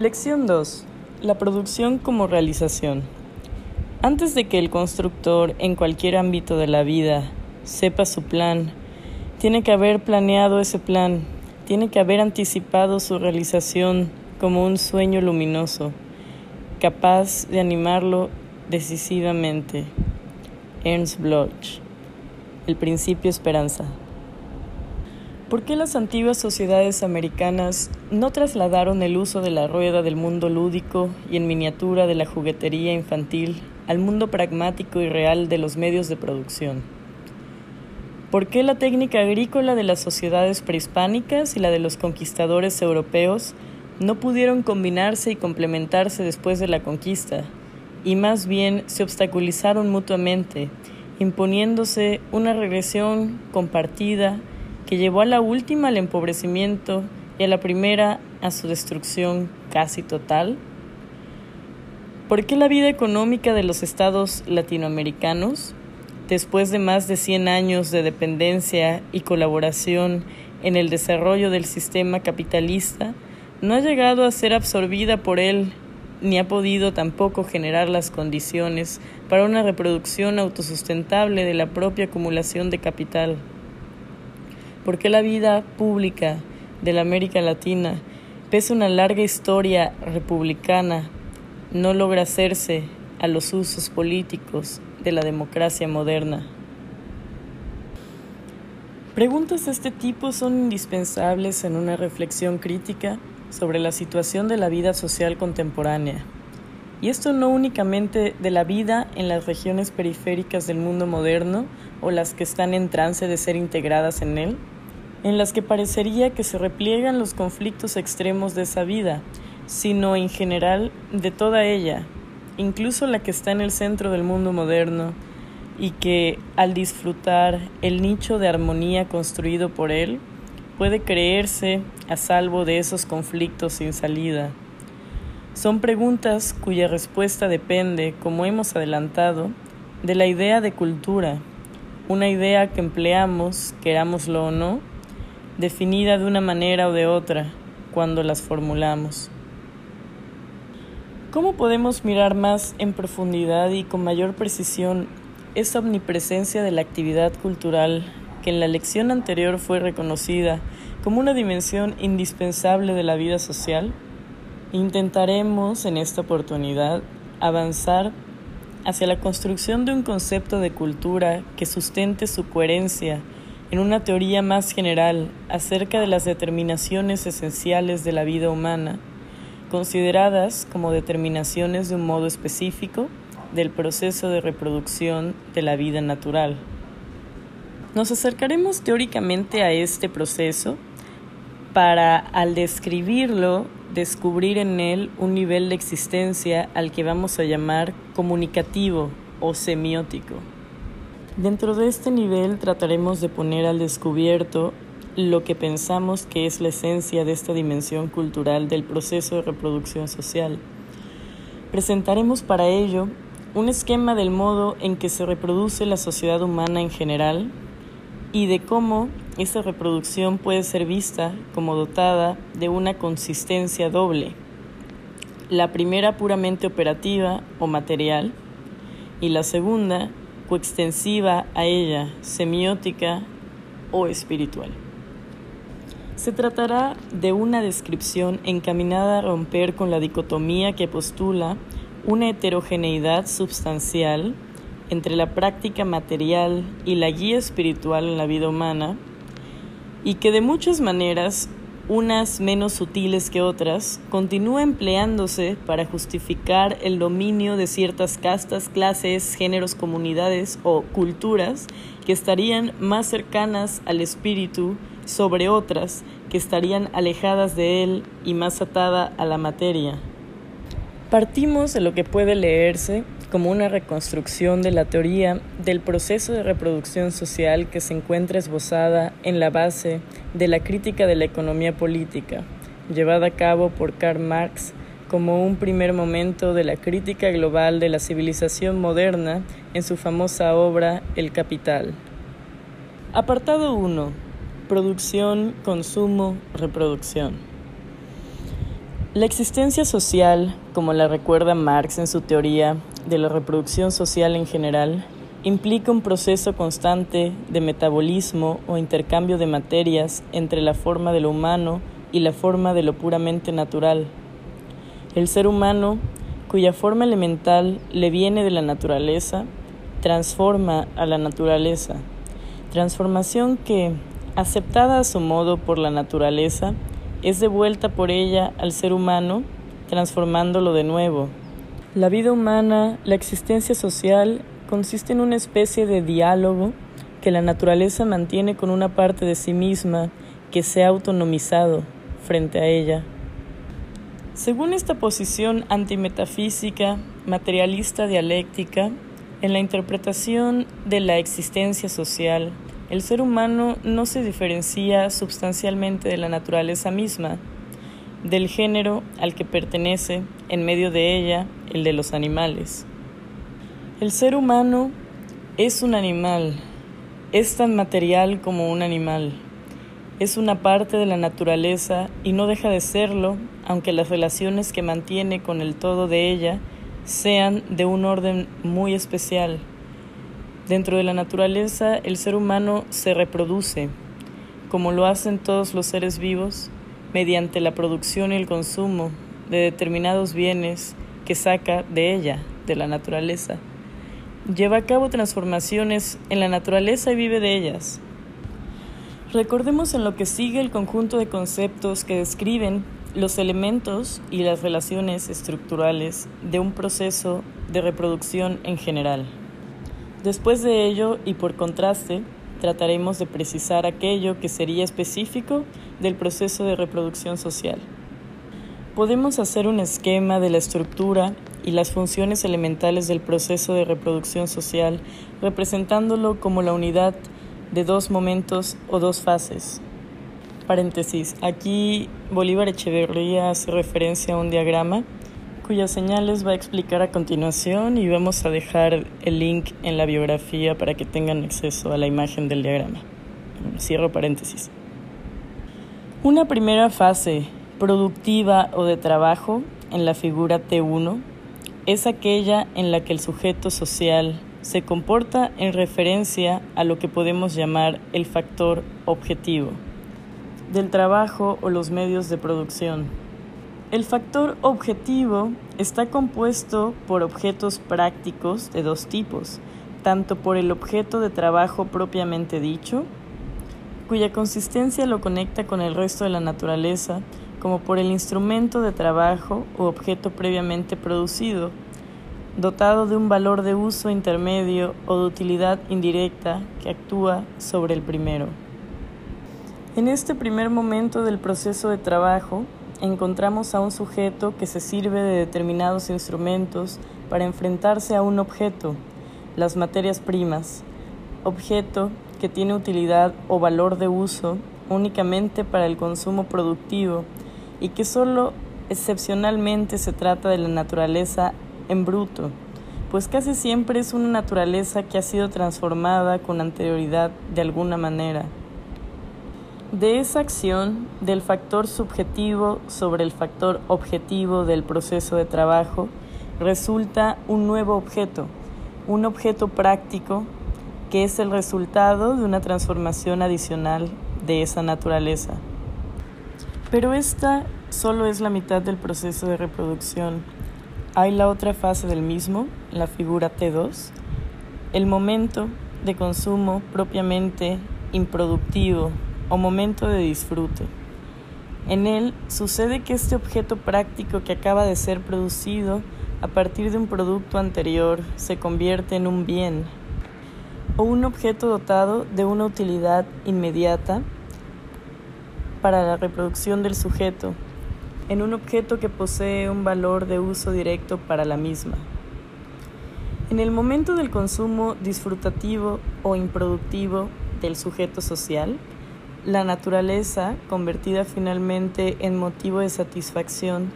Lección 2. La producción como realización. Antes de que el constructor en cualquier ámbito de la vida sepa su plan, tiene que haber planeado ese plan, tiene que haber anticipado su realización como un sueño luminoso, capaz de animarlo decisivamente. Ernst Bloch. El principio esperanza. ¿Por qué las antiguas sociedades americanas no trasladaron el uso de la rueda del mundo lúdico y en miniatura de la juguetería infantil al mundo pragmático y real de los medios de producción? ¿Por qué la técnica agrícola de las sociedades prehispánicas y la de los conquistadores europeos no pudieron combinarse y complementarse después de la conquista, y más bien se obstaculizaron mutuamente, imponiéndose una regresión compartida que llevó a la última al empobrecimiento y a la primera a su destrucción casi total? ¿Por qué la vida económica de los estados latinoamericanos, después de más de 100 años de dependencia y colaboración en el desarrollo del sistema capitalista, no ha llegado a ser absorbida por él ni ha podido tampoco generar las condiciones para una reproducción autosustentable de la propia acumulación de capital? ¿Por qué la vida pública de la América Latina, pese a una larga historia republicana, no logra hacerse a los usos políticos de la democracia moderna? Preguntas de este tipo son indispensables en una reflexión crítica sobre la situación de la vida social contemporánea. Y esto no únicamente de la vida en las regiones periféricas del mundo moderno o las que están en trance de ser integradas en él, en las que parecería que se repliegan los conflictos extremos de esa vida, sino en general de toda ella, incluso la que está en el centro del mundo moderno, y que al disfrutar el nicho de armonía construido por él, puede creerse a salvo de esos conflictos sin salida. Son preguntas cuya respuesta depende, como hemos adelantado, de la idea de cultura, una idea que empleamos, querámoslo o no, definida de una manera o de otra cuando las formulamos. ¿Cómo podemos mirar más en profundidad y con mayor precisión esa omnipresencia de la actividad cultural que en la lección anterior fue reconocida como una dimensión indispensable de la vida social? Intentaremos en esta oportunidad avanzar hacia la construcción de un concepto de cultura que sustente su coherencia en una teoría más general acerca de las determinaciones esenciales de la vida humana, consideradas como determinaciones de un modo específico del proceso de reproducción de la vida natural. Nos acercaremos teóricamente a este proceso para, al describirlo, descubrir en él un nivel de existencia al que vamos a llamar comunicativo o semiótico. Dentro de este nivel trataremos de poner al descubierto lo que pensamos que es la esencia de esta dimensión cultural del proceso de reproducción social. Presentaremos para ello un esquema del modo en que se reproduce la sociedad humana en general y de cómo esa reproducción puede ser vista como dotada de una consistencia doble. La primera puramente operativa o material y la segunda coextensiva a ella, semiótica o espiritual. Se tratará de una descripción encaminada a romper con la dicotomía que postula una heterogeneidad substancial entre la práctica material y la guía espiritual en la vida humana, y que de muchas maneras unas menos sutiles que otras, continúa empleándose para justificar el dominio de ciertas castas, clases, géneros, comunidades o culturas que estarían más cercanas al espíritu sobre otras que estarían alejadas de él y más atada a la materia. Partimos de lo que puede leerse como una reconstrucción de la teoría del proceso de reproducción social que se encuentra esbozada en la base de la crítica de la economía política, llevada a cabo por Karl Marx como un primer momento de la crítica global de la civilización moderna en su famosa obra El Capital. Apartado 1. Producción, consumo, reproducción. La existencia social, como la recuerda Marx en su teoría de la reproducción social en general, implica un proceso constante de metabolismo o intercambio de materias entre la forma de lo humano y la forma de lo puramente natural. El ser humano, cuya forma elemental le viene de la naturaleza, transforma a la naturaleza, transformación que, aceptada a su modo por la naturaleza, es devuelta por ella al ser humano, transformándolo de nuevo. La vida humana, la existencia social, consiste en una especie de diálogo que la naturaleza mantiene con una parte de sí misma que se ha autonomizado frente a ella. Según esta posición antimetafísica, materialista dialéctica, en la interpretación de la existencia social, el ser humano no se diferencia sustancialmente de la naturaleza misma, del género al que pertenece, en medio de ella, el de los animales. El ser humano es un animal, es tan material como un animal, es una parte de la naturaleza y no deja de serlo, aunque las relaciones que mantiene con el todo de ella sean de un orden muy especial. Dentro de la naturaleza, el ser humano se reproduce, como lo hacen todos los seres vivos, mediante la producción y el consumo de determinados bienes que saca de ella, de la naturaleza. Lleva a cabo transformaciones en la naturaleza y vive de ellas. Recordemos en lo que sigue el conjunto de conceptos que describen los elementos y las relaciones estructurales de un proceso de reproducción en general. Después de ello, y por contraste, trataremos de precisar aquello que sería específico del proceso de reproducción social. Podemos hacer un esquema de la estructura y las funciones elementales del proceso de reproducción social, representándolo como la unidad de dos momentos o dos fases. Paréntesis. Aquí Bolívar Echeverría hace referencia a un diagrama cuyas señales va a explicar a continuación y vamos a dejar el link en la biografía para que tengan acceso a la imagen del diagrama. Cierro paréntesis. Una primera fase productiva o de trabajo en la figura T1 es aquella en la que el sujeto social se comporta en referencia a lo que podemos llamar el factor objetivo del trabajo o los medios de producción. El factor objetivo está compuesto por objetos prácticos de dos tipos, tanto por el objeto de trabajo propiamente dicho, cuya consistencia lo conecta con el resto de la naturaleza, como por el instrumento de trabajo u objeto previamente producido, dotado de un valor de uso intermedio o de utilidad indirecta que actúa sobre el primero. En este primer momento del proceso de trabajo, encontramos a un sujeto que se sirve de determinados instrumentos para enfrentarse a un objeto, las materias primas, objeto que tiene utilidad o valor de uso únicamente para el consumo productivo y que solo excepcionalmente se trata de la naturaleza en bruto, pues casi siempre es una naturaleza que ha sido transformada con anterioridad de alguna manera. De esa acción del factor subjetivo sobre el factor objetivo del proceso de trabajo resulta un nuevo objeto, un objeto práctico que es el resultado de una transformación adicional de esa naturaleza. Pero esta solo es la mitad del proceso de reproducción. Hay la otra fase del mismo, la figura T2, el momento de consumo propiamente improductivo o momento de disfrute. En él sucede que este objeto práctico que acaba de ser producido a partir de un producto anterior se convierte en un bien o un objeto dotado de una utilidad inmediata para la reproducción del sujeto, en un objeto que posee un valor de uso directo para la misma. En el momento del consumo disfrutativo o improductivo del sujeto social, la naturaleza, convertida finalmente en motivo de satisfacción,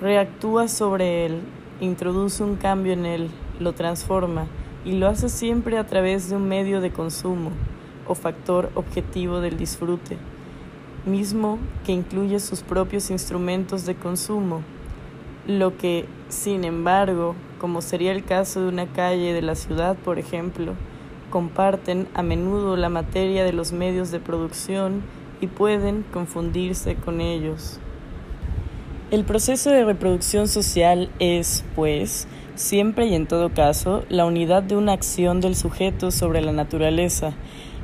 reactúa sobre él, introduce un cambio en él, lo transforma y lo hace siempre a través de un medio de consumo o factor objetivo del disfrute. Mismo que incluye sus propios instrumentos de consumo, lo que, sin embargo, como sería el caso de una calle de la ciudad, por ejemplo, comparten a menudo la materia de los medios de producción y pueden confundirse con ellos. El proceso de reproducción social es, pues, siempre y en todo caso, la unidad de una acción del sujeto sobre la naturaleza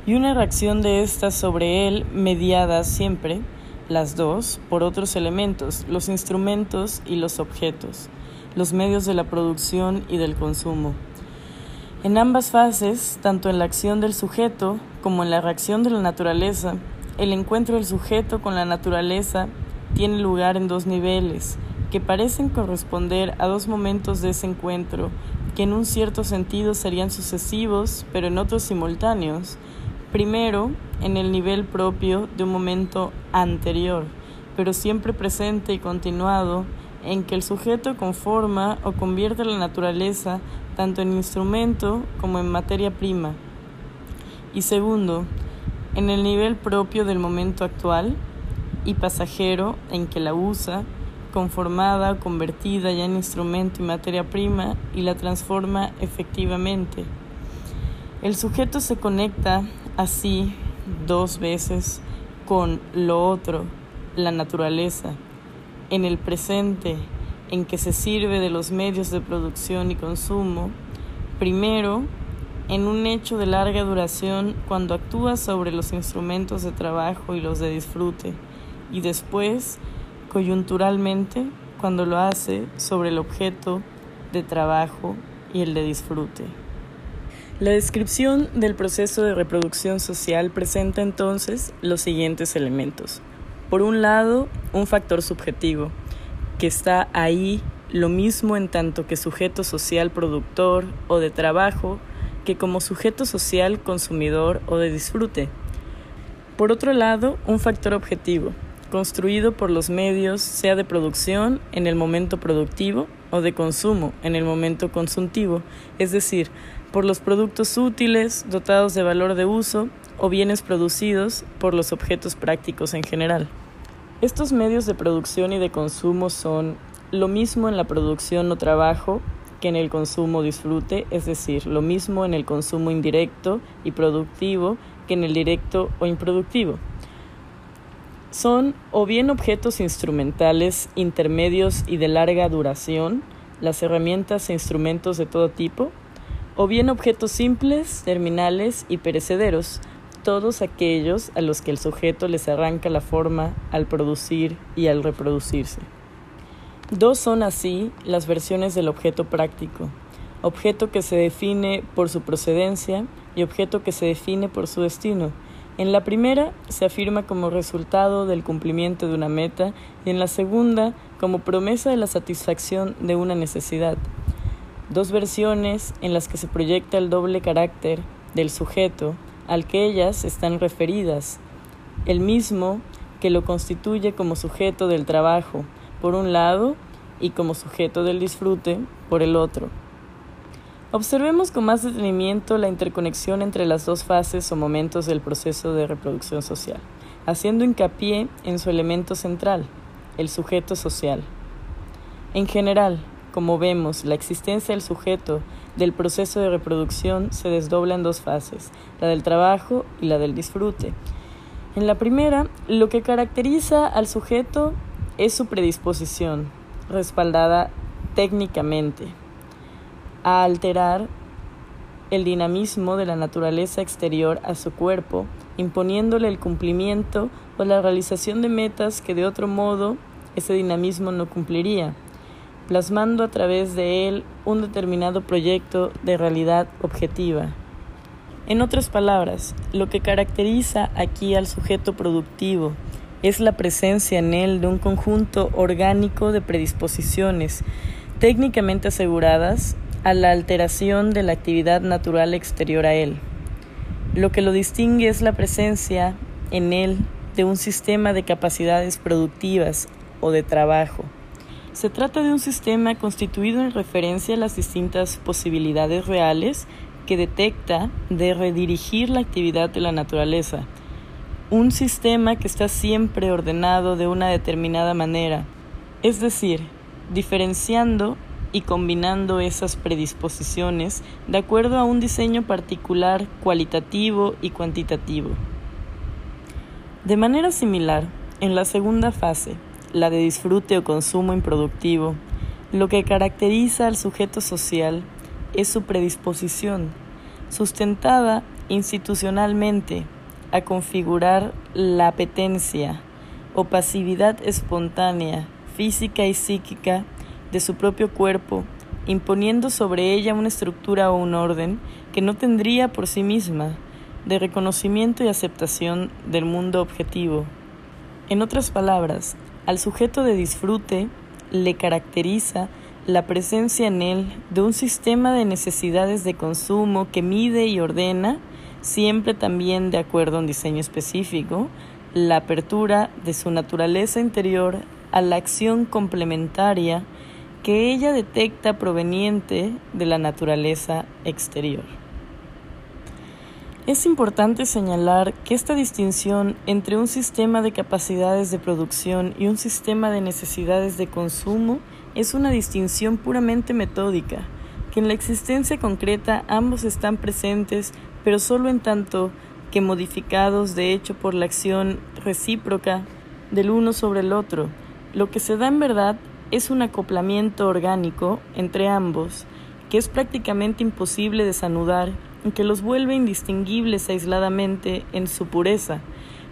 y una reacción de ésta sobre él mediada siempre, las dos, por otros elementos, los instrumentos y los objetos, los medios de la producción y del consumo. En ambas fases, tanto en la acción del sujeto como en la reacción de la naturaleza, el encuentro del sujeto con la naturaleza tiene lugar en dos niveles, que parecen corresponder a dos momentos de ese encuentro, que en un cierto sentido serían sucesivos, pero en otros simultáneos. Primero, en el nivel propio de un momento anterior, pero siempre presente y continuado, en que el sujeto conforma o convierte la naturaleza tanto en instrumento como en materia prima. Y segundo, en el nivel propio del momento actual y pasajero en que la usa, conformada o convertida ya en instrumento y materia prima y la transforma efectivamente. El sujeto se conecta así dos veces con lo otro, la naturaleza, en el presente en que se sirve de los medios de producción y consumo, primero en un hecho de larga duración cuando actúa sobre los instrumentos de trabajo y los de disfrute, y después, coyunturalmente, cuando lo hace sobre el objeto de trabajo y el de disfrute. La descripción del proceso de reproducción social presenta entonces los siguientes elementos. Por un lado, un factor subjetivo, que está ahí lo mismo en tanto que sujeto social productor o de trabajo que como sujeto social consumidor o de disfrute. Por otro lado, un factor objetivo, construido por los medios, sea de producción en el momento productivo o de consumo en el momento consultivo, es decir, por los productos útiles dotados de valor de uso o bienes producidos por los objetos prácticos en general. Estos medios de producción y de consumo son lo mismo en la producción o trabajo que en el consumo disfrute, es decir, lo mismo en el consumo indirecto y productivo que en el directo o improductivo. Son o bien objetos instrumentales intermedios y de larga duración, las herramientas e instrumentos de todo tipo, o bien objetos simples, terminales y perecederos, todos aquellos a los que el sujeto les arranca la forma al producir y al reproducirse. Dos son así las versiones del objeto práctico, objeto que se define por su procedencia y objeto que se define por su destino. En la primera se afirma como resultado del cumplimiento de una meta y en la segunda como promesa de la satisfacción de una necesidad. Dos versiones en las que se proyecta el doble carácter del sujeto al que ellas están referidas, el mismo que lo constituye como sujeto del trabajo, por un lado, y como sujeto del disfrute, por el otro. Observemos con más detenimiento la interconexión entre las dos fases o momentos del proceso de reproducción social, haciendo hincapié en su elemento central, el sujeto social. En general, como vemos, la existencia del sujeto del proceso de reproducción se desdobla en dos fases, la del trabajo y la del disfrute. En la primera, lo que caracteriza al sujeto es su predisposición, respaldada técnicamente, a alterar el dinamismo de la naturaleza exterior a su cuerpo, imponiéndole el cumplimiento o la realización de metas que de otro modo ese dinamismo no cumpliría, plasmando a través de él un determinado proyecto de realidad objetiva. En otras palabras, lo que caracteriza aquí al sujeto productivo es la presencia en él de un conjunto orgánico de predisposiciones técnicamente aseguradas a la alteración de la actividad natural exterior a él. Lo que lo distingue es la presencia en él de un sistema de capacidades productivas o de trabajo. Se trata de un sistema constituido en referencia a las distintas posibilidades reales que detecta de redirigir la actividad de la naturaleza, un sistema que está siempre ordenado de una determinada manera, es decir, diferenciando y combinando esas predisposiciones de acuerdo a un diseño particular cualitativo y cuantitativo. De manera similar, en la segunda fase, la de disfrute o consumo improductivo, lo que caracteriza al sujeto social es su predisposición, sustentada institucionalmente, a configurar la apetencia o pasividad espontánea, física y psíquica de su propio cuerpo, imponiendo sobre ella una estructura o un orden que no tendría por sí misma, de reconocimiento y aceptación del mundo objetivo. En otras palabras, al sujeto de disfrute le caracteriza la presencia en él de un sistema de necesidades de consumo que mide y ordena, siempre también de acuerdo a un diseño específico, la apertura de su naturaleza interior a la acción complementaria que ella detecta proveniente de la naturaleza exterior. Es importante señalar que esta distinción entre un sistema de capacidades de producción y un sistema de necesidades de consumo es una distinción puramente metódica, que en la existencia concreta ambos están presentes, pero solo en tanto que modificados de hecho por la acción recíproca del uno sobre el otro. Lo que se da en verdad es un acoplamiento orgánico entre ambos que es prácticamente imposible desanudar que los vuelve indistinguibles aisladamente en su pureza,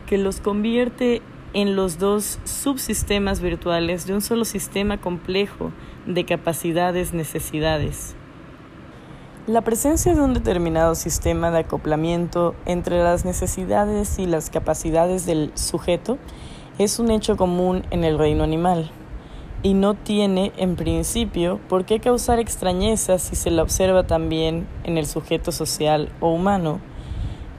que los convierte en los dos subsistemas virtuales de un solo sistema complejo de capacidades-necesidades. La presencia de un determinado sistema de acoplamiento entre las necesidades y las capacidades del sujeto es un hecho común en el reino animal y no tiene, en principio, por qué causar extrañeza si se la observa también en el sujeto social o humano.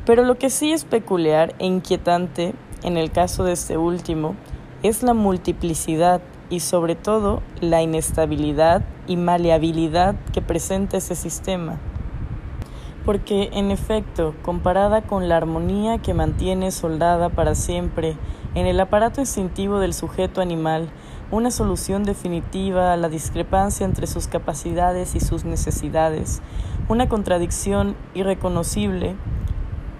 Pero lo que sí es peculiar e inquietante en el caso de este último es la multiplicidad y sobre todo la inestabilidad y maleabilidad que presenta ese sistema. Porque en efecto, comparada con la armonía que mantiene soldada para siempre en el aparato instintivo del sujeto animal, una solución definitiva a la discrepancia entre sus capacidades y sus necesidades, una contradicción irreconocible,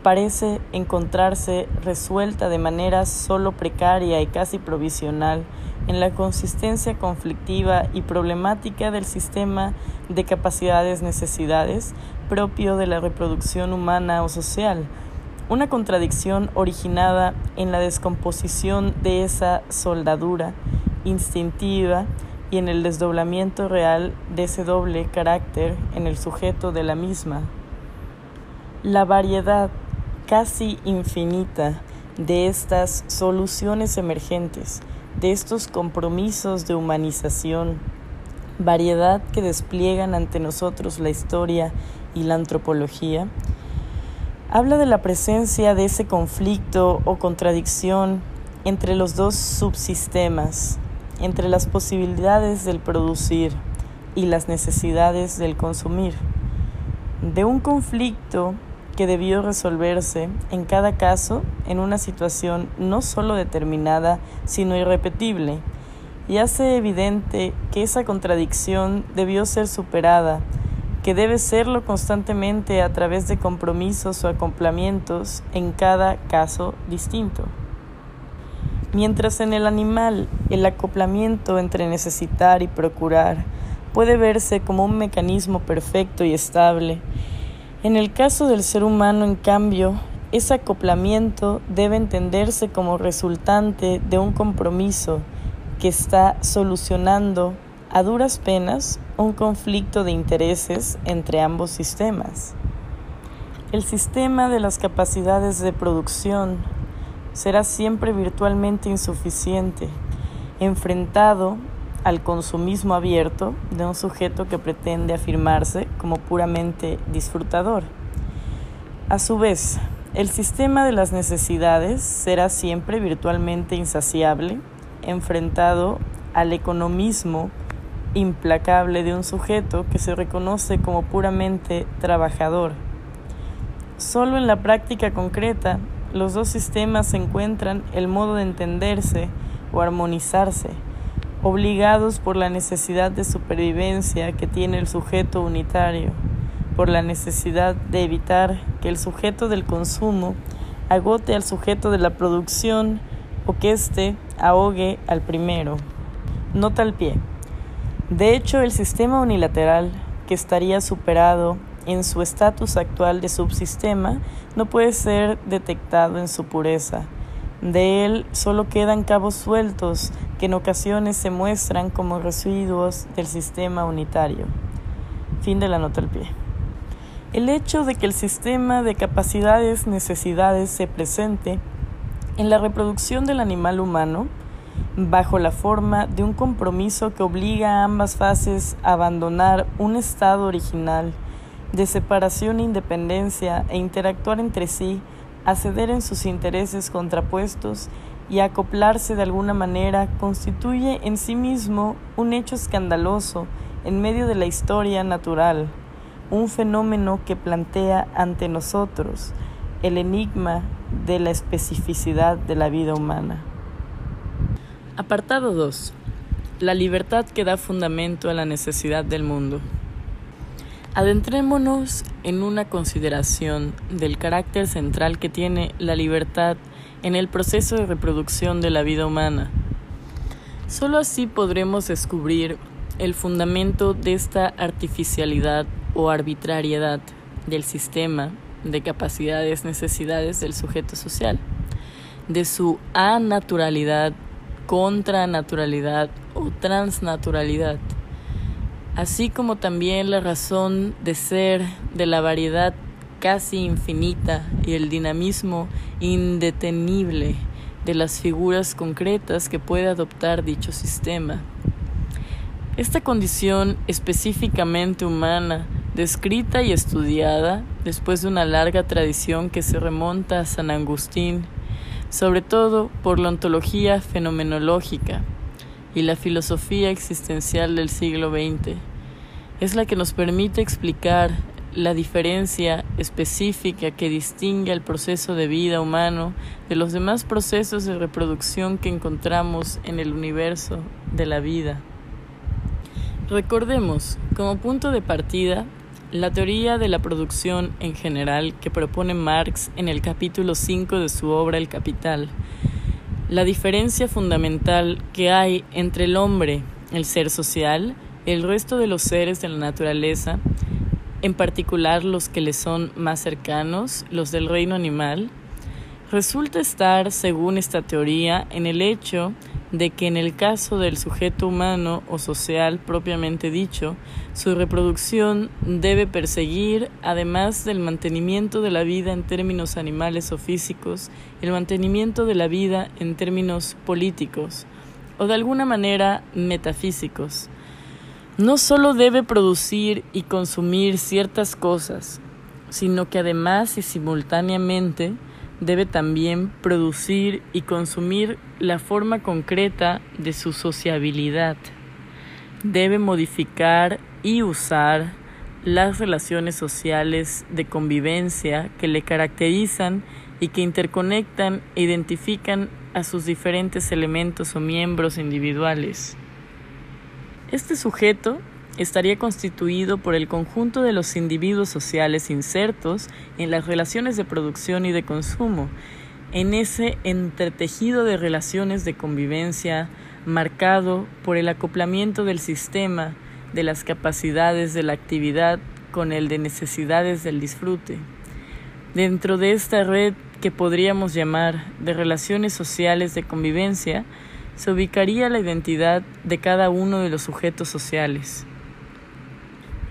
parece encontrarse resuelta de manera solo precaria y casi provisional en la consistencia conflictiva y problemática del sistema de capacidades-necesidades propio de la reproducción humana o social, una contradicción originada en la descomposición de esa soldadura instintiva y en el desdoblamiento real de ese doble carácter en el sujeto de la misma. La variedad casi infinita de estas soluciones emergentes, de estos compromisos de humanización, variedad que despliegan ante nosotros la historia y la antropología, habla de la presencia de ese conflicto o contradicción entre los dos subsistemas, entre las posibilidades del producir y las necesidades del consumir, de un conflicto que debió resolverse en cada caso en una situación no solo determinada, sino irrepetible, y hace evidente que esa contradicción debió ser superada, que debe serlo constantemente a través de compromisos o acoplamientos en cada caso distinto. Mientras en el animal el acoplamiento entre necesitar y procurar puede verse como un mecanismo perfecto y estable, en el caso del ser humano, en cambio, ese acoplamiento debe entenderse como resultante de un compromiso que está solucionando a duras penas un conflicto de intereses entre ambos sistemas. El sistema de las capacidades de producción será siempre virtualmente insuficiente, enfrentado al consumismo abierto de un sujeto que pretende afirmarse como puramente disfrutador. A su vez, el sistema de las necesidades será siempre virtualmente insaciable, enfrentado al economismo implacable de un sujeto que se reconoce como puramente trabajador. Solo en la práctica concreta los dos sistemas encuentran el modo de entenderse o armonizarse, obligados por la necesidad de supervivencia que tiene el sujeto unitario, por la necesidad de evitar que el sujeto del consumo agote al sujeto de la producción o que éste ahogue al primero. Nota al pie. De hecho, el sistema unilateral, que estaría superado en su estatus actual de subsistema, no puede ser detectado en su pureza. De él solo quedan cabos sueltos que en ocasiones se muestran como residuos del sistema unitario. Fin de la nota al pie. El hecho de que el sistema de capacidades-necesidades se presente en la reproducción del animal humano bajo la forma de un compromiso que obliga a ambas fases a abandonar un estado original de separación e independencia e interactuar entre sí, a ceder en sus intereses contrapuestos y acoplarse de alguna manera constituye en sí mismo un hecho escandaloso en medio de la historia natural un fenómeno que plantea ante nosotros el enigma de la especificidad de la vida humana. Apartado 2. La libertad que da fundamento a la necesidad del mundo. Adentrémonos en una consideración del carácter central que tiene la libertad en el proceso de reproducción de la vida humana. Solo así podremos descubrir el fundamento de esta artificialidad o arbitrariedad del sistema de capacidades, necesidades del sujeto social, de su anaturalidad, contranaturalidad o transnaturalidad, así como también la razón de ser de la variedad casi infinita y el dinamismo indetenible de las figuras concretas que puede adoptar dicho sistema. Esta condición específicamente humana descrita y estudiada después de una larga tradición que se remonta a San Agustín, sobre todo por la ontología fenomenológica y la filosofía existencial del siglo XX. Es la que nos permite explicar la diferencia específica que distingue al proceso de vida humano de los demás procesos de reproducción que encontramos en el universo de la vida. Recordemos, como punto de partida, la teoría de la producción en general que propone Marx en el capítulo 5 de su obra El Capital, la diferencia fundamental que hay entre el hombre, el ser social, el resto de los seres de la naturaleza, en particular los que le son más cercanos, los del reino animal, resulta estar, según esta teoría, en el hecho de que en el caso del sujeto humano o social propiamente dicho, su reproducción debe perseguir, además del mantenimiento de la vida en términos animales o físicos, el mantenimiento de la vida en términos políticos o de alguna manera metafísicos. No solo debe producir y consumir ciertas cosas, sino que además y simultáneamente debe también producir y consumir la forma concreta de su sociabilidad. Debe modificar y usar las relaciones sociales de convivencia que le caracterizan y que interconectan e identifican a sus diferentes elementos o miembros individuales. Este sujeto estaría constituido por el conjunto de los individuos sociales insertos en las relaciones de producción y de consumo, en ese entretejido de relaciones de convivencia marcado por el acoplamiento del sistema, de las capacidades de la actividad con el de necesidades del disfrute. Dentro de esta red que podríamos llamar de relaciones sociales de convivencia, se ubicaría la identidad de cada uno de los sujetos sociales.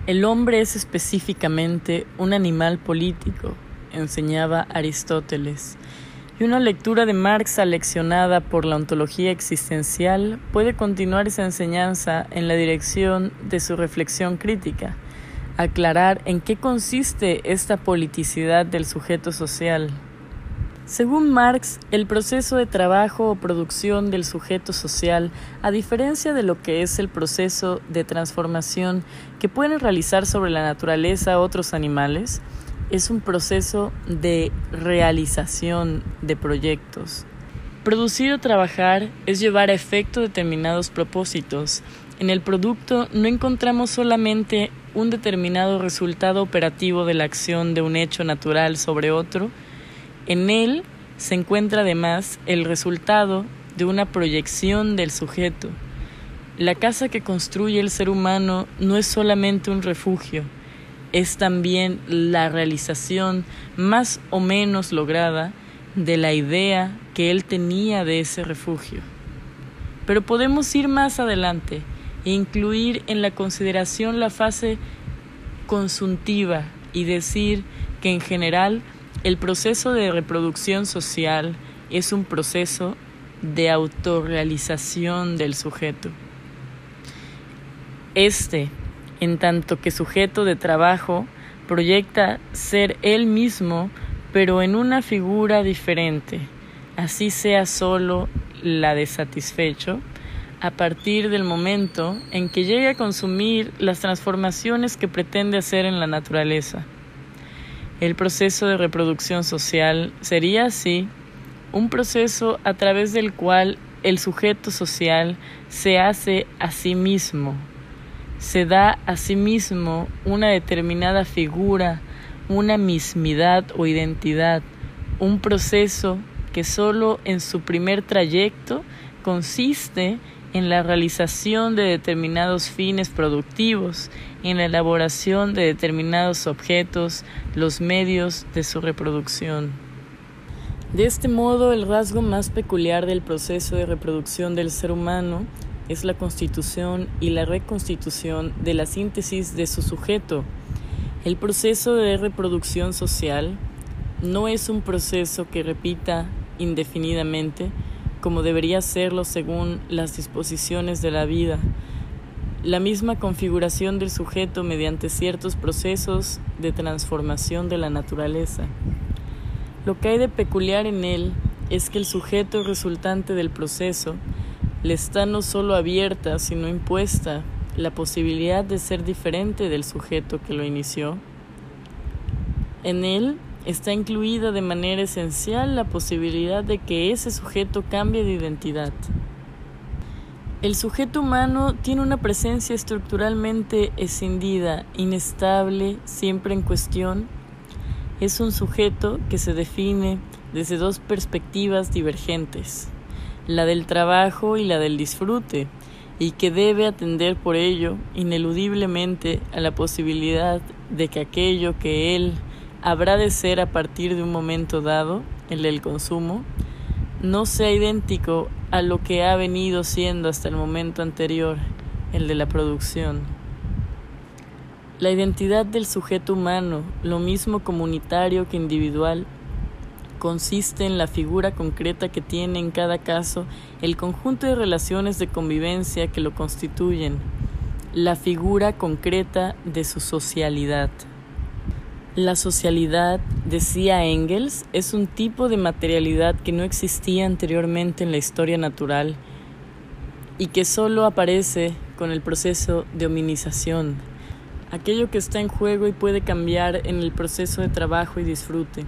El hombre es específicamente un animal político, enseñaba Aristóteles, y una lectura de Marx aleccionada por la ontología existencial puede continuar esa enseñanza en la dirección de su reflexión crítica, aclarar en qué consiste esta politicidad del sujeto social según Marx, el proceso de trabajo o producción del sujeto social, a diferencia de lo que es el proceso de transformación que pueden realizar sobre la naturaleza otros animales, es un proceso de realización de proyectos. Producir o trabajar es llevar a efecto determinados propósitos. En el producto no encontramos solamente un determinado resultado operativo de la acción de un hecho natural sobre otro, en él se encuentra además el resultado de una proyección del sujeto. La casa que construye el ser humano no es solamente un refugio, es también la realización más o menos lograda de la idea que él tenía de ese refugio. Pero podemos ir más adelante e incluir en la consideración la fase consuntiva y decir que en general el proceso de reproducción social es un proceso de autorrealización del sujeto. Este, en tanto que sujeto de trabajo, proyecta ser él mismo, pero en una figura diferente, así sea solo la de satisfecho, a partir del momento en que llegue a consumir las transformaciones que pretende hacer en la naturaleza. El proceso de reproducción social sería así un proceso a través del cual el sujeto social se hace a sí mismo, se da a sí mismo una determinada figura, una mismidad o identidad, un proceso que solo en su primer trayecto consiste en la realización de determinados fines productivos, en la elaboración de determinados objetos, los medios de su reproducción. De este modo, el rasgo más peculiar del proceso de reproducción del ser humano es la constitución y la reconstitución de la síntesis de su sujeto. El proceso de reproducción social no es un proceso que repita indefinidamente, como debería serlo según las disposiciones de la vida, la misma configuración del sujeto mediante ciertos procesos de transformación de la naturaleza. Lo que hay de peculiar en él es que el sujeto resultante del proceso le está no solo abierta, sino impuesta la posibilidad de ser diferente del sujeto que lo inició. En él está incluida de manera esencial la posibilidad de que ese sujeto cambie de identidad. El sujeto humano tiene una presencia estructuralmente escindida, inestable, siempre en cuestión. Es un sujeto que se define desde dos perspectivas divergentes, la del trabajo y la del disfrute, y que debe atender por ello ineludiblemente a la posibilidad de que aquello que él habrá de ser a partir de un momento dado, el del consumo, no sea idéntico a lo que ha venido siendo hasta el momento anterior, el de la producción. La identidad del sujeto humano, lo mismo comunitario que individual, consiste en la figura concreta que tiene en cada caso el conjunto de relaciones de convivencia que lo constituyen, la figura concreta de su socialidad. La socialidad, decía Engels, es un tipo de materialidad que no existía anteriormente en la historia natural y que solo aparece con el proceso de hominización, aquello que está en juego y puede cambiar en el proceso de trabajo y disfrute,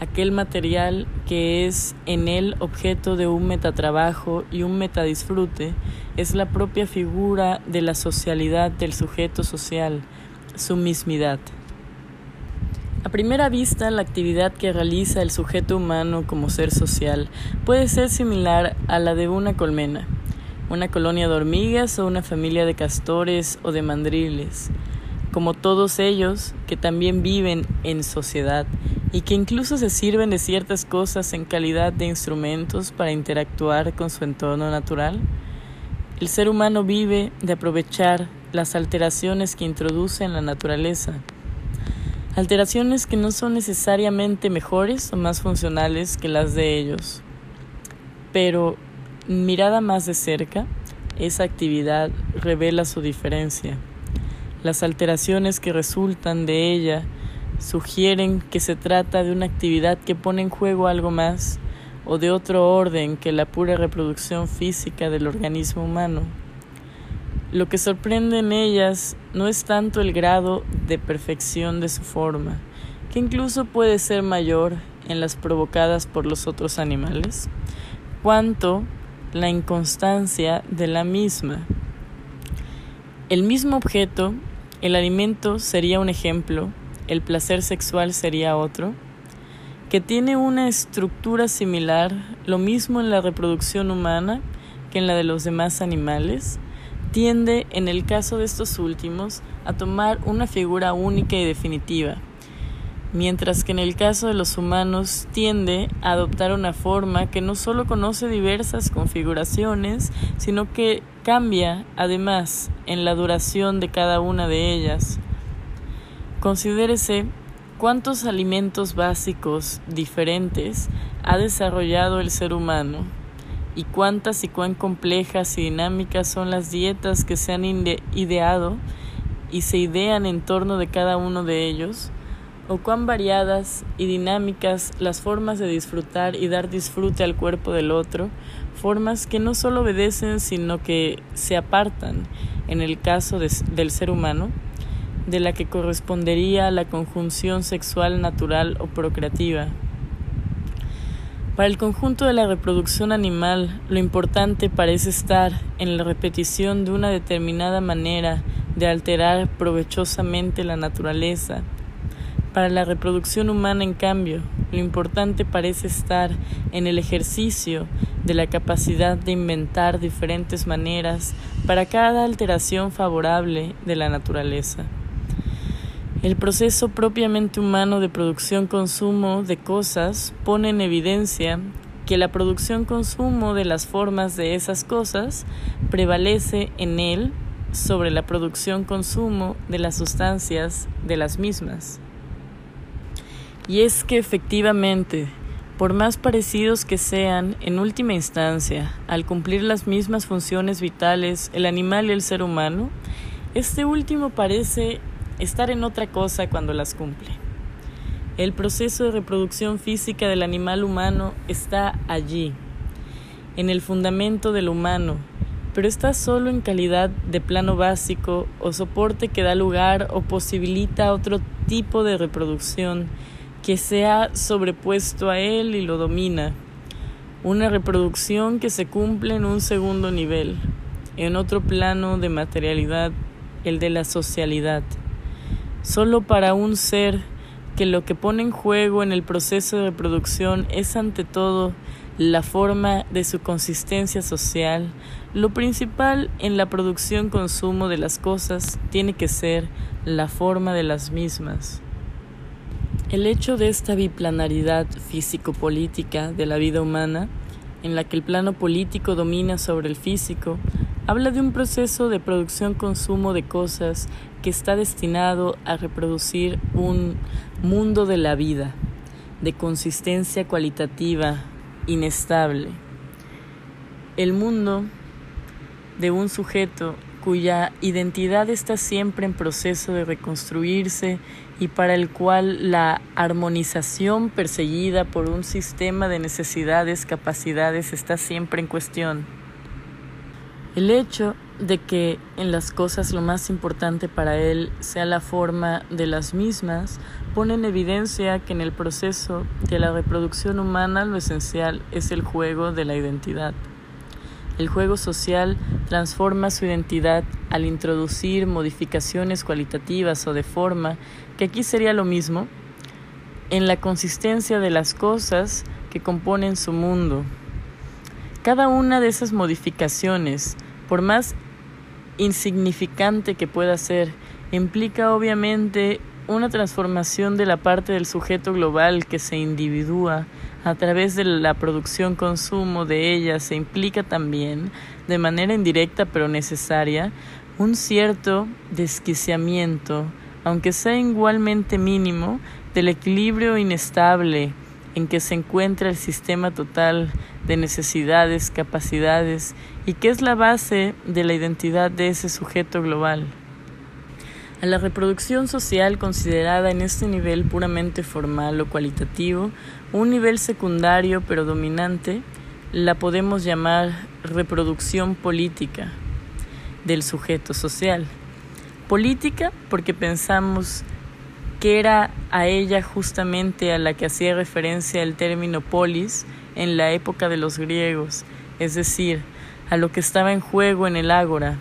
aquel material que es en él objeto de un metatrabajo y un metadisfrute, es la propia figura de la socialidad del sujeto social, su mismidad. A primera vista, la actividad que realiza el sujeto humano como ser social puede ser similar a la de una colmena, una colonia de hormigas o una familia de castores o de mandriles, como todos ellos que también viven en sociedad y que incluso se sirven de ciertas cosas en calidad de instrumentos para interactuar con su entorno natural. El ser humano vive de aprovechar las alteraciones que introduce en la naturaleza alteraciones que no son necesariamente mejores o más funcionales que las de ellos. Pero mirada más de cerca, esa actividad revela su diferencia. Las alteraciones que resultan de ella sugieren que se trata de una actividad que pone en juego algo más o de otro orden que la pura reproducción física del organismo humano. Lo que sorprende en ellas no es tanto el grado de perfección de su forma, que incluso puede ser mayor en las provocadas por los otros animales, cuanto la inconstancia de la misma. El mismo objeto, el alimento sería un ejemplo, el placer sexual sería otro, que tiene una estructura similar, lo mismo en la reproducción humana que en la de los demás animales, tiende, en el caso de estos últimos, a tomar una figura única y definitiva, mientras que en el caso de los humanos tiende a adoptar una forma que no solo conoce diversas configuraciones, sino que cambia además en la duración de cada una de ellas. Considérese cuántos alimentos básicos diferentes ha desarrollado el ser humano y cuántas y cuán complejas y dinámicas son las dietas que se han ideado y se idean en torno de cada uno de ellos, o cuán variadas y dinámicas las formas de disfrutar y dar disfrute al cuerpo del otro, formas que no solo obedecen, sino que se apartan, en el caso del ser humano, de la que correspondería la conjunción sexual natural o procreativa. Para el conjunto de la reproducción animal, lo importante parece estar en la repetición de una determinada manera de alterar provechosamente la naturaleza. Para la reproducción humana, en cambio, lo importante parece estar en el ejercicio de la capacidad de inventar diferentes maneras para cada alteración favorable de la naturaleza. El proceso propiamente humano de producción-consumo de cosas pone en evidencia que la producción-consumo de las formas de esas cosas prevalece en él sobre la producción-consumo de las sustancias de las mismas. Y es que efectivamente, por más parecidos que sean, en última instancia, al cumplir las mismas funciones vitales el animal y el ser humano, este último parece estar en otra cosa cuando las cumple. El proceso de reproducción física del animal humano está allí, en el fundamento del humano, pero está solo en calidad de plano básico o soporte que da lugar o posibilita otro tipo de reproducción que se ha sobrepuesto a él y lo domina. Una reproducción que se cumple en un segundo nivel, en otro plano de materialidad, el de la socialidad solo para un ser que lo que pone en juego en el proceso de reproducción es ante todo la forma de su consistencia social, lo principal en la producción-consumo de las cosas tiene que ser la forma de las mismas. El hecho de esta biplanaridad físico-política de la vida humana, en la que el plano político domina sobre el físico, habla de un proceso de producción-consumo de cosas que está destinado a reproducir un mundo de la vida, de consistencia cualitativa inestable. El mundo de un sujeto cuya identidad está siempre en proceso de reconstruirse y para el cual la armonización perseguida por un sistema de necesidades, capacidades está siempre en cuestión. El hecho de que en las cosas lo más importante para él sea la forma de las mismas pone en evidencia que en el proceso de la reproducción humana lo esencial es el juego de la identidad. El juego social transforma su identidad al introducir modificaciones cualitativas o de forma, que aquí sería lo mismo, en la consistencia de las cosas que componen su mundo. Cada una de esas modificaciones, por más insignificante que pueda ser, implica obviamente una transformación de la parte del sujeto global que se individúa a través de la producción-consumo de ella, se implica también, de manera indirecta pero necesaria, un cierto desquiciamiento, aunque sea igualmente mínimo, del equilibrio inestable en que se encuentra el sistema total de necesidades, capacidades y que es la base de la identidad de ese sujeto global. A la reproducción social considerada en este nivel puramente formal o cualitativo, un nivel secundario pero dominante, la podemos llamar reproducción política del sujeto social. Política porque pensamos que era a ella justamente a la que hacía referencia el término polis en la época de los griegos, es decir, a lo que estaba en juego en el ágora,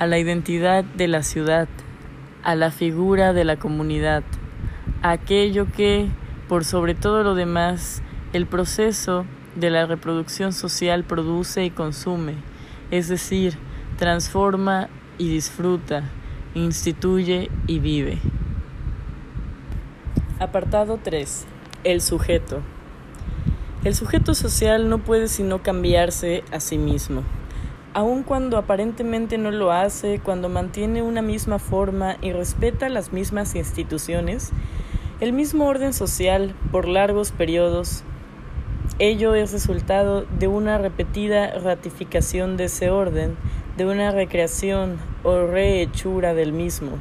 a la identidad de la ciudad, a la figura de la comunidad, a aquello que, por sobre todo lo demás, el proceso de la reproducción social produce y consume, es decir, transforma y disfruta, instituye y vive. Apartado 3. El sujeto. El sujeto social no puede sino cambiarse a sí mismo. Aun cuando aparentemente no lo hace, cuando mantiene una misma forma y respeta las mismas instituciones, el mismo orden social por largos periodos, ello es resultado de una repetida ratificación de ese orden, de una recreación o rehechura del mismo.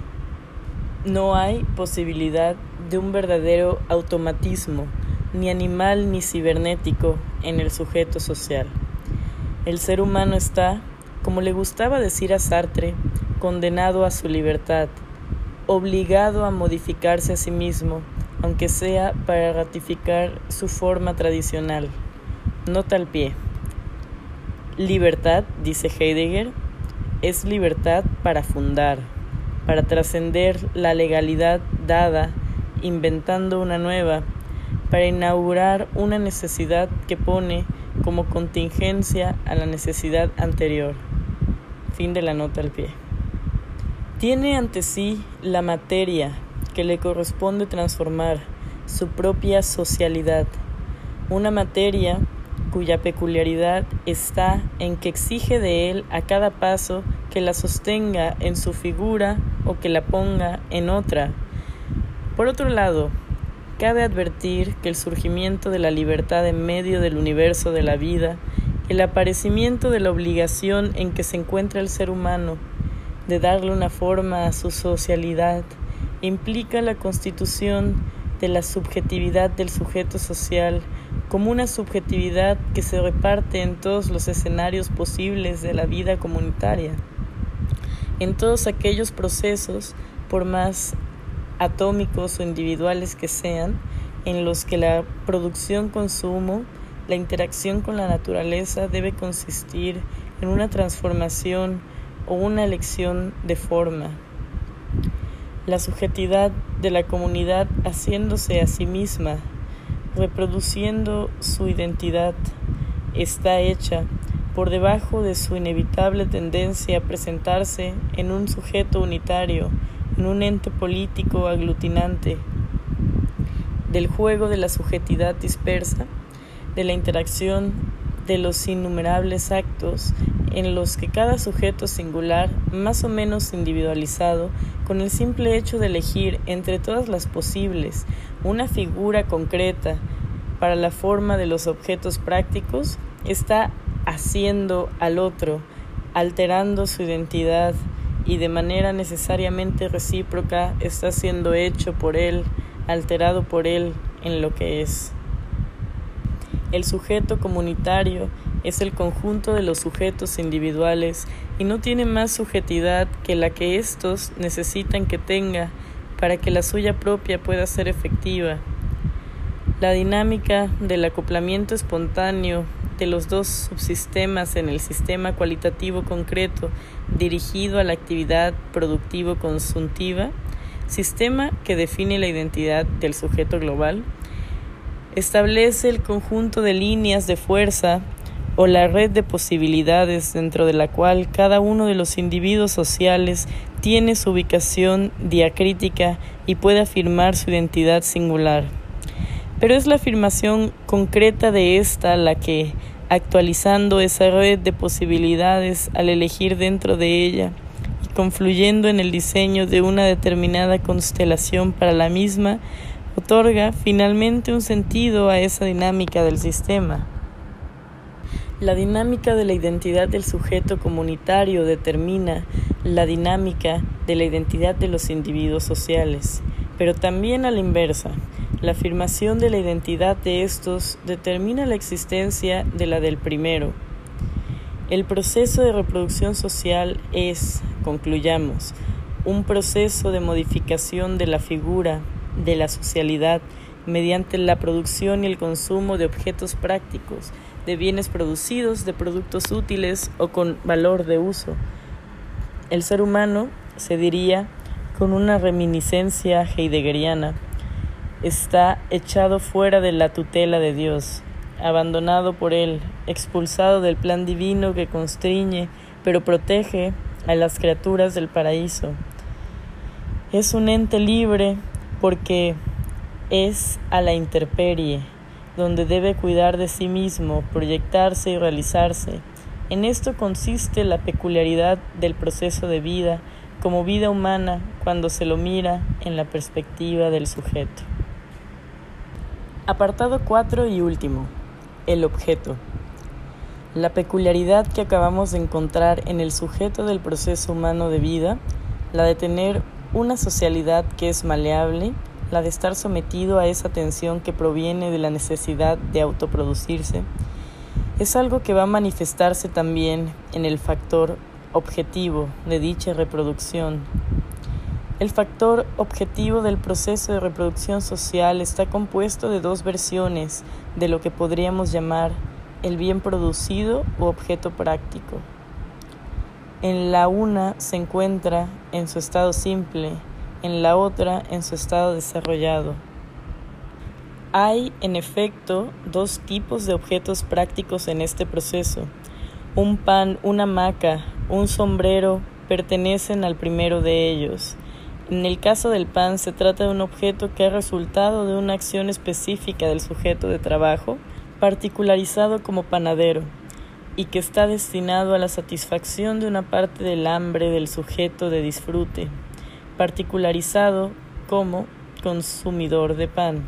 No hay posibilidad de un verdadero automatismo, ni animal ni cibernético, en el sujeto social. El ser humano está, como le gustaba decir a Sartre, condenado a su libertad, obligado a modificarse a sí mismo, aunque sea para ratificar su forma tradicional. Nota al pie. Libertad, dice Heidegger, es libertad para fundar, para trascender la legalidad dada, inventando una nueva, para inaugurar una necesidad que pone como contingencia a la necesidad anterior. Fin de la nota al pie. Tiene ante sí la materia que le corresponde transformar, su propia socialidad, una materia cuya peculiaridad está en que exige de él a cada paso que la sostenga en su figura o que la ponga en otra. Por otro lado, cabe advertir que el surgimiento de la libertad en medio del universo de la vida, el aparecimiento de la obligación en que se encuentra el ser humano, de darle una forma a su socialidad, implica la constitución de la subjetividad del sujeto social como una subjetividad que se reparte en todos los escenarios posibles de la vida comunitaria, en todos aquellos procesos, por más atómicos o individuales que sean, en los que la producción-consumo, la interacción con la naturaleza debe consistir en una transformación o una elección de forma. La subjetividad de la comunidad haciéndose a sí misma, reproduciendo su identidad, está hecha por debajo de su inevitable tendencia a presentarse en un sujeto unitario, en un ente político aglutinante, del juego de la subjetividad dispersa, de la interacción de los innumerables actos en los que cada sujeto singular, más o menos individualizado, con el simple hecho de elegir entre todas las posibles una figura concreta para la forma de los objetos prácticos, está haciendo al otro, alterando su identidad y de manera necesariamente recíproca está siendo hecho por él, alterado por él en lo que es. El sujeto comunitario es el conjunto de los sujetos individuales y no tiene más subjetividad que la que éstos necesitan que tenga para que la suya propia pueda ser efectiva. La dinámica del acoplamiento espontáneo de los dos subsistemas en el sistema cualitativo concreto dirigido a la actividad productivo-consuntiva, sistema que define la identidad del sujeto global, establece el conjunto de líneas de fuerza o la red de posibilidades dentro de la cual cada uno de los individuos sociales tiene su ubicación diacrítica y puede afirmar su identidad singular. Pero es la afirmación concreta de ésta la que, actualizando esa red de posibilidades al elegir dentro de ella y confluyendo en el diseño de una determinada constelación para la misma, otorga finalmente un sentido a esa dinámica del sistema. La dinámica de la identidad del sujeto comunitario determina la dinámica de la identidad de los individuos sociales, pero también a la inversa. La afirmación de la identidad de estos determina la existencia de la del primero. El proceso de reproducción social es, concluyamos, un proceso de modificación de la figura, de la socialidad, mediante la producción y el consumo de objetos prácticos, de bienes producidos, de productos útiles o con valor de uso. El ser humano, se diría, con una reminiscencia heideggeriana, está echado fuera de la tutela de Dios, abandonado por Él, expulsado del plan divino que constriñe, pero protege a las criaturas del paraíso. Es un ente libre porque es a la intemperie, donde debe cuidar de sí mismo, proyectarse y realizarse. En esto consiste la peculiaridad del proceso de vida como vida humana cuando se lo mira en la perspectiva del sujeto. Apartado 4 y último. El objeto. La peculiaridad que acabamos de encontrar en el sujeto del proceso humano de vida, la de tener una socialidad que es maleable, la de estar sometido a esa tensión que proviene de la necesidad de autoproducirse, es algo que va a manifestarse también en el factor objetivo de dicha reproducción. El factor objetivo del proceso de reproducción social está compuesto de dos versiones de lo que podríamos llamar el bien producido u objeto práctico. En la una se encuentra en su estado simple, en la otra en su estado desarrollado. Hay, en efecto, dos tipos de objetos prácticos en este proceso. Un pan, una hamaca, un sombrero pertenecen al primero de ellos. En el caso del pan se trata de un objeto que ha resultado de una acción específica del sujeto de trabajo, particularizado como panadero, y que está destinado a la satisfacción de una parte del hambre del sujeto de disfrute, particularizado como consumidor de pan.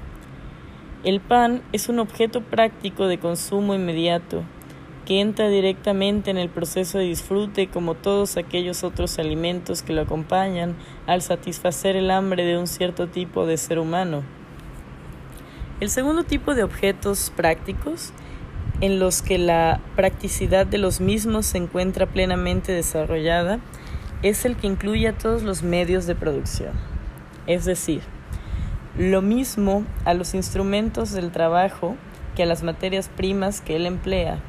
El pan es un objeto práctico de consumo inmediato, que entra directamente en el proceso de disfrute como todos aquellos otros alimentos que lo acompañan al satisfacer el hambre de un cierto tipo de ser humano. El segundo tipo de objetos prácticos, en los que la practicidad de los mismos se encuentra plenamente desarrollada, es el que incluye a todos los medios de producción, es decir, lo mismo a los instrumentos del trabajo que a las materias primas que él emplea,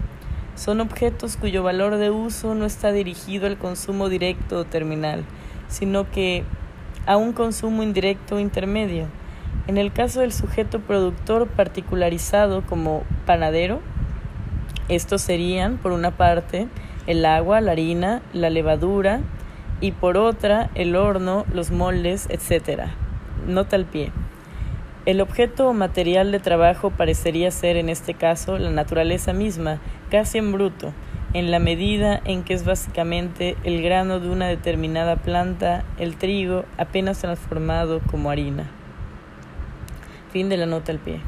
son objetos cuyo valor de uso no está dirigido al consumo directo o terminal, sino que a un consumo indirecto o intermedio. En el caso del sujeto productor particularizado como panadero, estos serían, por una parte, el agua, la harina, la levadura y por otra, el horno, los moldes, etc. Nota al pie. El objeto o material de trabajo parecería ser en este caso la naturaleza misma, casi en bruto, en la medida en que es básicamente el grano de una determinada planta, el trigo, apenas transformado como harina. Fin de la nota al pie.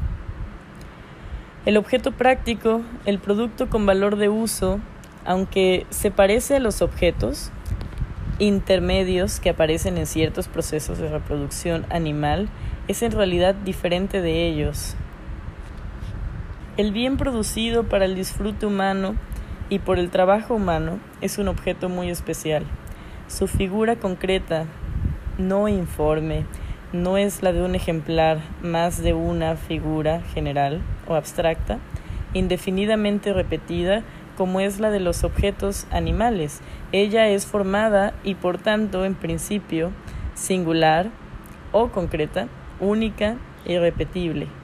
El objeto práctico, el producto con valor de uso, aunque se parece a los objetos intermedios que aparecen en ciertos procesos de reproducción animal, es en realidad diferente de ellos. El bien producido para el disfrute humano y por el trabajo humano es un objeto muy especial. Su figura concreta, no informe, no es la de un ejemplar más de una figura general o abstracta, indefinidamente repetida como es la de los objetos animales. Ella es formada y por tanto, en principio, singular o concreta única y repetible.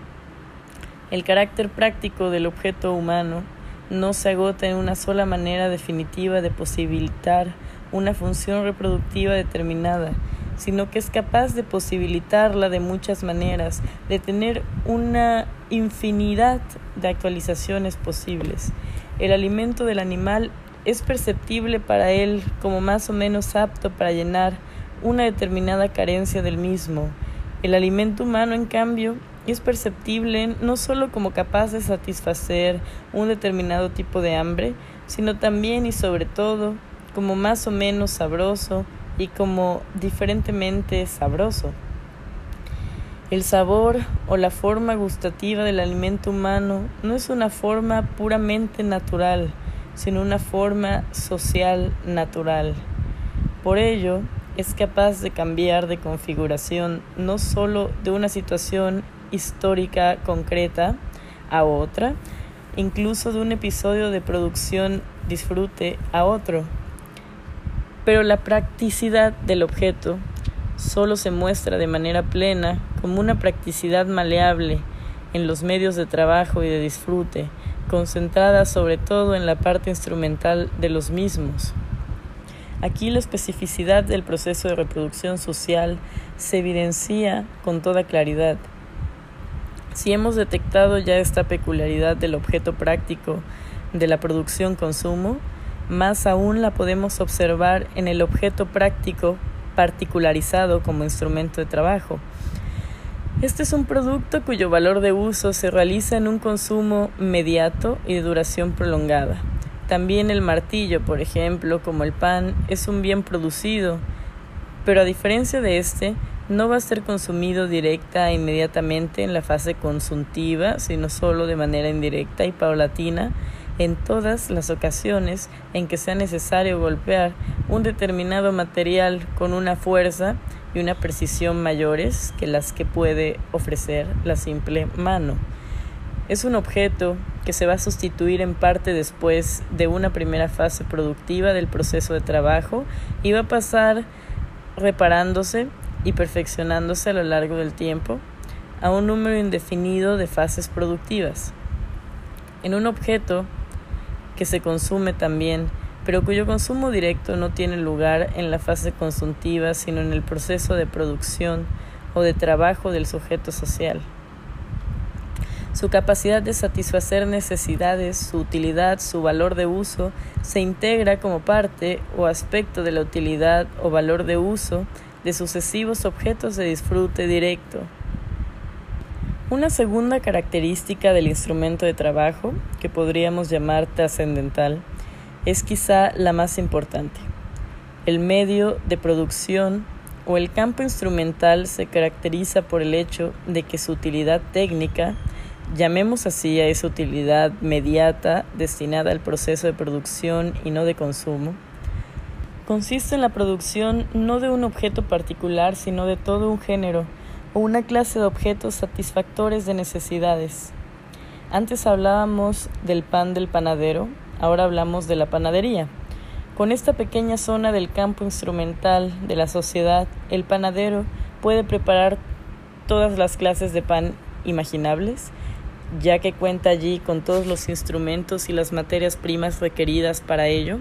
El carácter práctico del objeto humano no se agota en una sola manera definitiva de posibilitar una función reproductiva determinada, sino que es capaz de posibilitarla de muchas maneras, de tener una infinidad de actualizaciones posibles. El alimento del animal es perceptible para él como más o menos apto para llenar una determinada carencia del mismo, el alimento humano, en cambio, es perceptible no solo como capaz de satisfacer un determinado tipo de hambre, sino también y sobre todo como más o menos sabroso y como diferentemente sabroso. El sabor o la forma gustativa del alimento humano no es una forma puramente natural, sino una forma social natural. Por ello, es capaz de cambiar de configuración no solo de una situación histórica concreta a otra, incluso de un episodio de producción disfrute a otro. Pero la practicidad del objeto solo se muestra de manera plena como una practicidad maleable en los medios de trabajo y de disfrute, concentrada sobre todo en la parte instrumental de los mismos. Aquí la especificidad del proceso de reproducción social se evidencia con toda claridad. Si hemos detectado ya esta peculiaridad del objeto práctico de la producción-consumo, más aún la podemos observar en el objeto práctico particularizado como instrumento de trabajo. Este es un producto cuyo valor de uso se realiza en un consumo mediato y de duración prolongada. También el martillo, por ejemplo, como el pan, es un bien producido, pero a diferencia de este, no va a ser consumido directa e inmediatamente en la fase consuntiva, sino solo de manera indirecta y paulatina en todas las ocasiones en que sea necesario golpear un determinado material con una fuerza y una precisión mayores que las que puede ofrecer la simple mano. Es un objeto que se va a sustituir en parte después de una primera fase productiva del proceso de trabajo y va a pasar reparándose y perfeccionándose a lo largo del tiempo a un número indefinido de fases productivas. En un objeto que se consume también, pero cuyo consumo directo no tiene lugar en la fase consultiva, sino en el proceso de producción o de trabajo del sujeto social. Su capacidad de satisfacer necesidades, su utilidad, su valor de uso, se integra como parte o aspecto de la utilidad o valor de uso de sucesivos objetos de disfrute directo. Una segunda característica del instrumento de trabajo, que podríamos llamar trascendental, es quizá la más importante. El medio de producción o el campo instrumental se caracteriza por el hecho de que su utilidad técnica, llamemos así a esa utilidad mediata destinada al proceso de producción y no de consumo, consiste en la producción no de un objeto particular, sino de todo un género o una clase de objetos satisfactores de necesidades. Antes hablábamos del pan del panadero, ahora hablamos de la panadería. Con esta pequeña zona del campo instrumental de la sociedad, el panadero puede preparar todas las clases de pan imaginables, ya que cuenta allí con todos los instrumentos y las materias primas requeridas para ello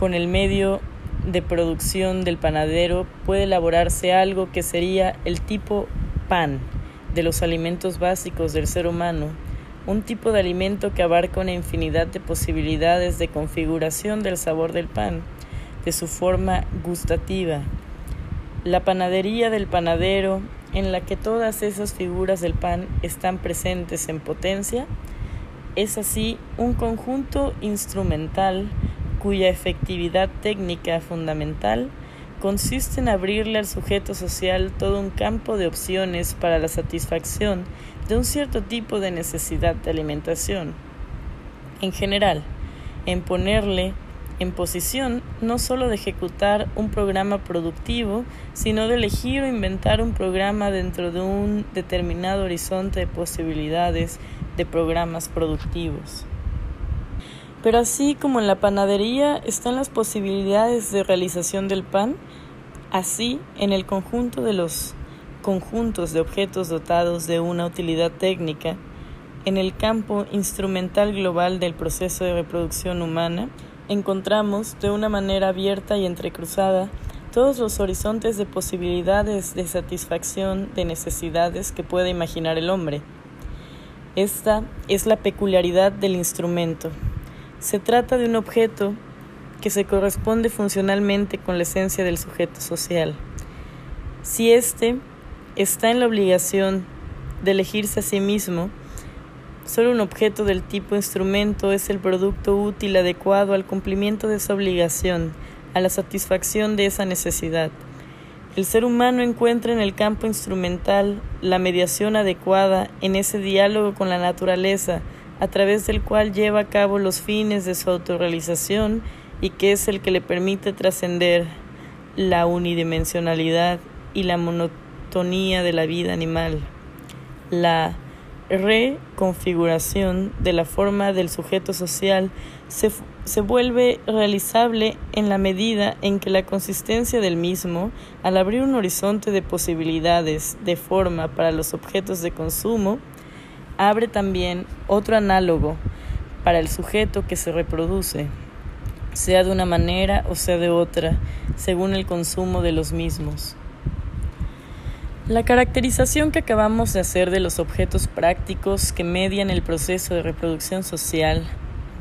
con el medio de producción del panadero puede elaborarse algo que sería el tipo pan de los alimentos básicos del ser humano, un tipo de alimento que abarca una infinidad de posibilidades de configuración del sabor del pan, de su forma gustativa. La panadería del panadero, en la que todas esas figuras del pan están presentes en potencia, es así un conjunto instrumental cuya efectividad técnica fundamental consiste en abrirle al sujeto social todo un campo de opciones para la satisfacción de un cierto tipo de necesidad de alimentación. En general, en ponerle en posición no sólo de ejecutar un programa productivo, sino de elegir o inventar un programa dentro de un determinado horizonte de posibilidades de programas productivos. Pero así como en la panadería están las posibilidades de realización del pan, así en el conjunto de los conjuntos de objetos dotados de una utilidad técnica, en el campo instrumental global del proceso de reproducción humana, encontramos de una manera abierta y entrecruzada todos los horizontes de posibilidades de satisfacción de necesidades que puede imaginar el hombre. Esta es la peculiaridad del instrumento. Se trata de un objeto que se corresponde funcionalmente con la esencia del sujeto social. Si éste está en la obligación de elegirse a sí mismo, solo un objeto del tipo instrumento es el producto útil adecuado al cumplimiento de esa obligación, a la satisfacción de esa necesidad. El ser humano encuentra en el campo instrumental la mediación adecuada en ese diálogo con la naturaleza, a través del cual lleva a cabo los fines de su autorrealización y que es el que le permite trascender la unidimensionalidad y la monotonía de la vida animal, la reconfiguración de la forma del sujeto social se, se, vuelve realizable en la medida en que la consistencia del mismo, al abrir un horizonte de posibilidades de forma para los objetos de consumo, abre también otro análogo para el sujeto que se reproduce, sea de una manera o sea de otra, según el consumo de los mismos. La caracterización que acabamos de hacer de los objetos prácticos que median el proceso de reproducción social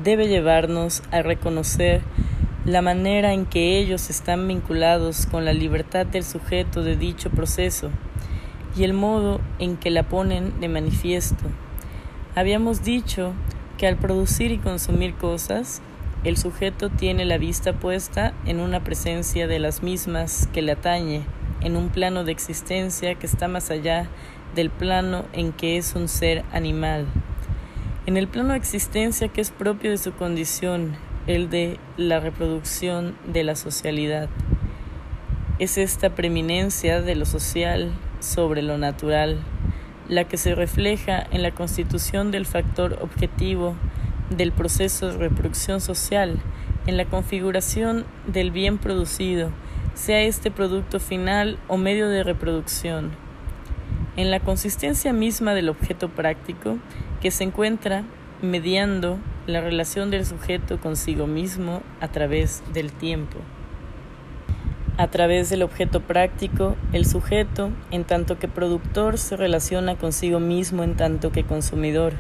debe llevarnos a reconocer la manera en que ellos están vinculados con la libertad del sujeto de dicho proceso y el modo en que la ponen de manifiesto. Habíamos dicho que al producir y consumir cosas, el sujeto tiene la vista puesta en una presencia de las mismas que le atañe en un plano de existencia que está más allá del plano en que es un ser animal. En el plano de existencia que es propio de su condición, el de la reproducción de la socialidad. Es esta preeminencia de lo social sobre lo natural, la que se refleja en la constitución del factor objetivo del proceso de reproducción social, en la configuración del bien producido, sea este producto final o medio de reproducción, en la consistencia misma del objeto práctico que se encuentra mediando la relación del sujeto consigo mismo a través del tiempo. A través del objeto práctico, el sujeto, en tanto que productor, se relaciona consigo mismo en tanto que consumidor.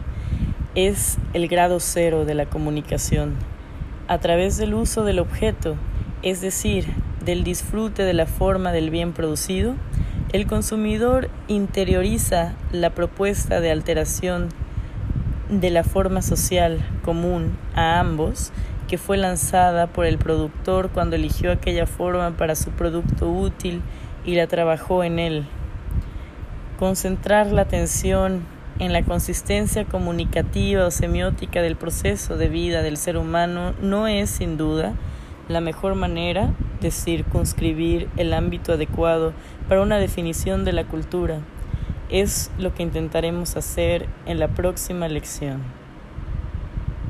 Es el grado cero de la comunicación. A través del uso del objeto, es decir, del disfrute de la forma del bien producido, el consumidor interioriza la propuesta de alteración de la forma social común a ambos que fue lanzada por el productor cuando eligió aquella forma para su producto útil y la trabajó en él. Concentrar la atención en la consistencia comunicativa o semiótica del proceso de vida del ser humano no es, sin duda, la mejor manera de circunscribir el ámbito adecuado para una definición de la cultura. Es lo que intentaremos hacer en la próxima lección.